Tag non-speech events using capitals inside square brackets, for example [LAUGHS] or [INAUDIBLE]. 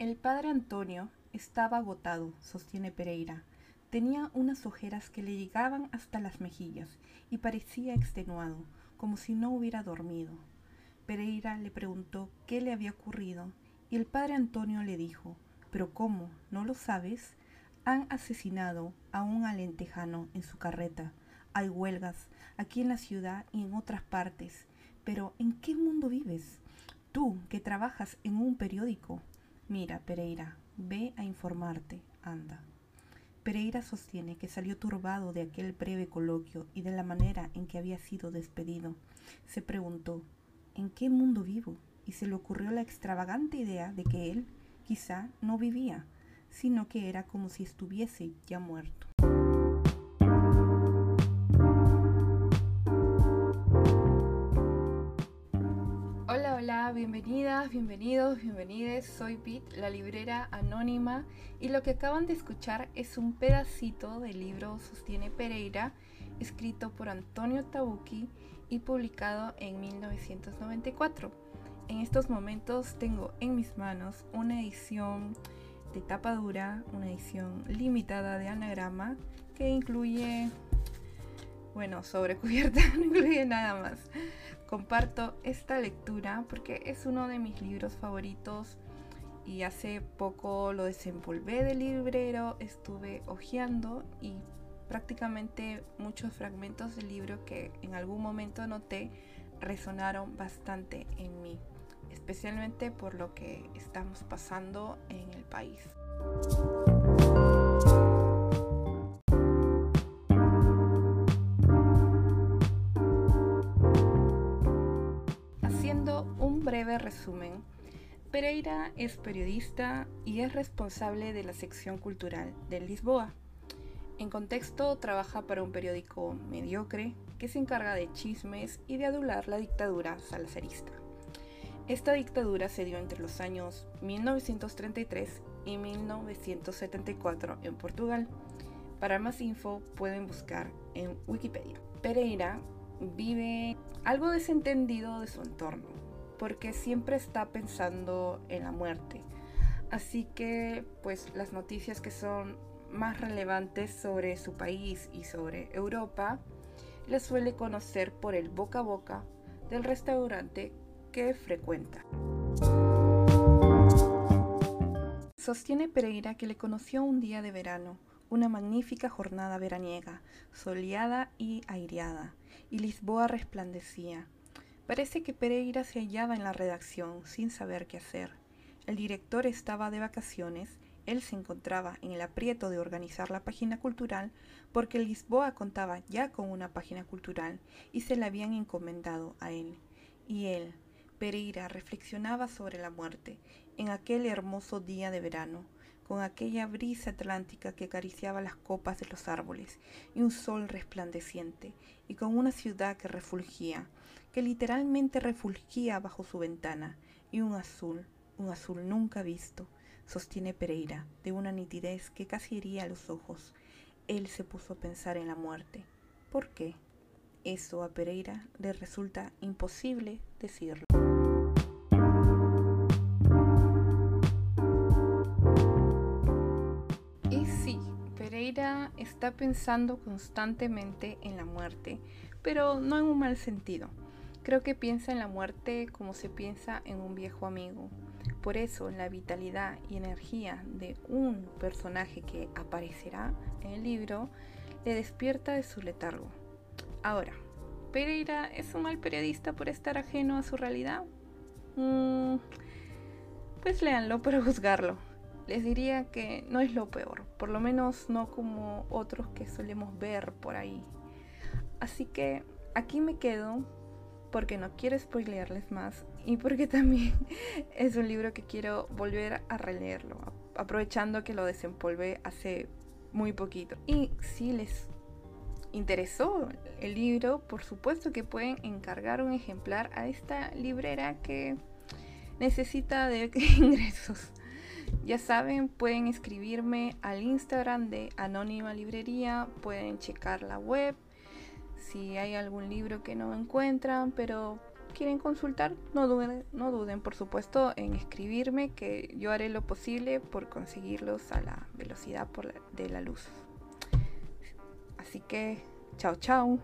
El padre Antonio estaba agotado, sostiene Pereira. Tenía unas ojeras que le llegaban hasta las mejillas y parecía extenuado, como si no hubiera dormido. Pereira le preguntó qué le había ocurrido y el padre Antonio le dijo, ¿pero cómo? ¿No lo sabes? Han asesinado a un alentejano en su carreta. Hay huelgas aquí en la ciudad y en otras partes. Pero ¿en qué mundo vives? Tú, que trabajas en un periódico. Mira, Pereira, ve a informarte, anda. Pereira sostiene que salió turbado de aquel breve coloquio y de la manera en que había sido despedido. Se preguntó, ¿en qué mundo vivo? Y se le ocurrió la extravagante idea de que él, quizá, no vivía, sino que era como si estuviese ya muerto. Bienvenidas, bienvenidos, bienvenides. Soy Pete, la librera anónima, y lo que acaban de escuchar es un pedacito del libro Sostiene Pereira, escrito por Antonio Tabucchi y publicado en 1994. En estos momentos tengo en mis manos una edición de tapa dura, una edición limitada de anagrama que incluye, bueno, sobre cubierta, [LAUGHS] no incluye nada más. Comparto esta lectura porque es uno de mis libros favoritos y hace poco lo desempolvé del librero, estuve hojeando y prácticamente muchos fragmentos del libro que en algún momento noté resonaron bastante en mí especialmente por lo que estamos pasando en el país. Un breve resumen, Pereira es periodista y es responsable de la sección cultural de Lisboa. En contexto, trabaja para un periódico mediocre que se encarga de chismes y de adular la dictadura salazarista. Esta dictadura se dio entre los años 1933 y 1974 en Portugal. Para más info pueden buscar en Wikipedia. Pereira vive algo desentendido de su entorno, porque siempre está pensando en la muerte. Así que, pues las noticias que son más relevantes sobre su país y sobre Europa, las suele conocer por el boca a boca del restaurante que frecuenta. Sostiene Pereira que le conoció un día de verano, una magnífica jornada veraniega, soleada y aireada, y Lisboa resplandecía. Parece que Pereira se hallaba en la redacción sin saber qué hacer. El director estaba de vacaciones, él se encontraba en el aprieto de organizar la página cultural porque Lisboa contaba ya con una página cultural y se la habían encomendado a él. Y él, Pereira reflexionaba sobre la muerte en aquel hermoso día de verano, con aquella brisa atlántica que acariciaba las copas de los árboles, y un sol resplandeciente, y con una ciudad que refulgía, que literalmente refulgía bajo su ventana, y un azul, un azul nunca visto, sostiene Pereira, de una nitidez que casi hería los ojos. Él se puso a pensar en la muerte. ¿Por qué? Eso a Pereira le resulta imposible decirlo. Está pensando constantemente en la muerte, pero no en un mal sentido. Creo que piensa en la muerte como se piensa en un viejo amigo. Por eso la vitalidad y energía de un personaje que aparecerá en el libro le despierta de su letargo. Ahora, ¿Pereira es un mal periodista por estar ajeno a su realidad? Mm, pues léanlo para [LAUGHS] juzgarlo les diría que no es lo peor, por lo menos no como otros que solemos ver por ahí. Así que aquí me quedo porque no quiero spoilearles más y porque [LAUGHS] también es un libro que quiero volver a releerlo, aprovechando que lo desempolvé hace muy poquito. Y si les interesó el libro, por supuesto que pueden encargar un ejemplar a esta librera que necesita de [LAUGHS] ingresos. Ya saben, pueden escribirme al Instagram de Anónima Librería, pueden checar la web si hay algún libro que no encuentran, pero quieren consultar, no duden, no duden por supuesto en escribirme que yo haré lo posible por conseguirlos a la velocidad de la luz. Así que, chao, chao.